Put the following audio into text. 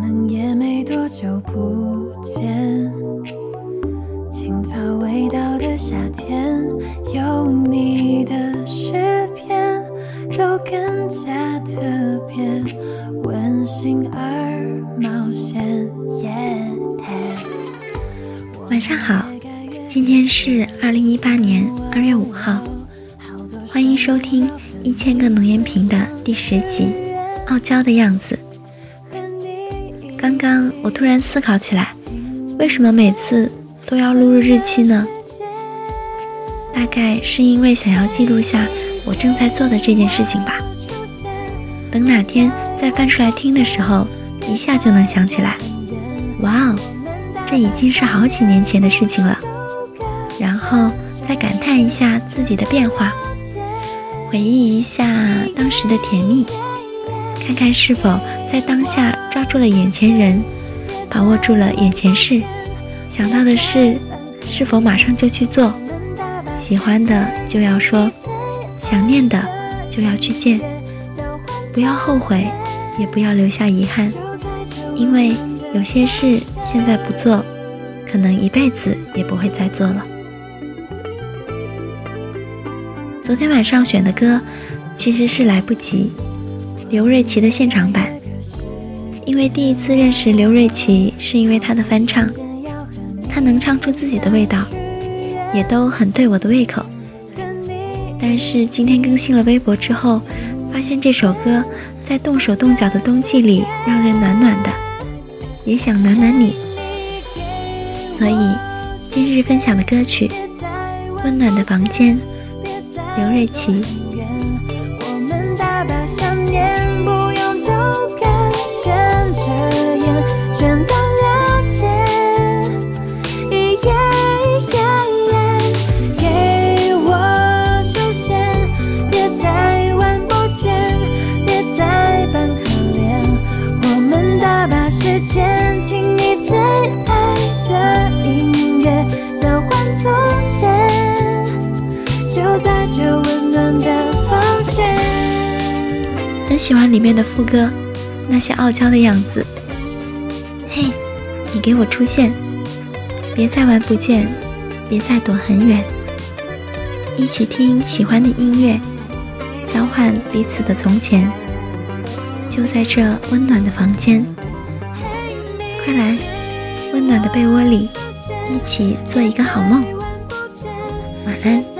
们也没多久不见，青草味道的夏天，有你的诗篇，都更加特别，温馨而冒险。晚上好，今天是二零一八年二月五号，欢迎收听一千个浓烟瓶的第十集《傲娇的样子》。我突然思考起来，为什么每次都要录入日期呢？大概是因为想要记录下我正在做的这件事情吧。等哪天再翻出来听的时候，一下就能想起来。哇哦，这已经是好几年前的事情了。然后再感叹一下自己的变化，回忆一下当时的甜蜜，看看是否。在当下抓住了眼前人，把握住了眼前事，想到的事是否马上就去做？喜欢的就要说，想念的就要去见，不要后悔，也不要留下遗憾，因为有些事现在不做，可能一辈子也不会再做了。昨天晚上选的歌其实是来不及，刘瑞琦的现场版。因为第一次认识刘瑞琦是因为他的翻唱，他能唱出自己的味道，也都很对我的胃口。但是今天更新了微博之后，发现这首歌在动手动脚的冬季里让人暖暖的，也想暖暖你。所以今日分享的歌曲《温暖的房间》，刘瑞琦。很喜欢里面的副歌，那些傲娇的样子。嘿，你给我出现，别再玩不见，别再躲很远，一起听喜欢的音乐，交换彼此的从前，就在这温暖的房间。快来，温暖的被窝里，一起做一个好梦。晚安。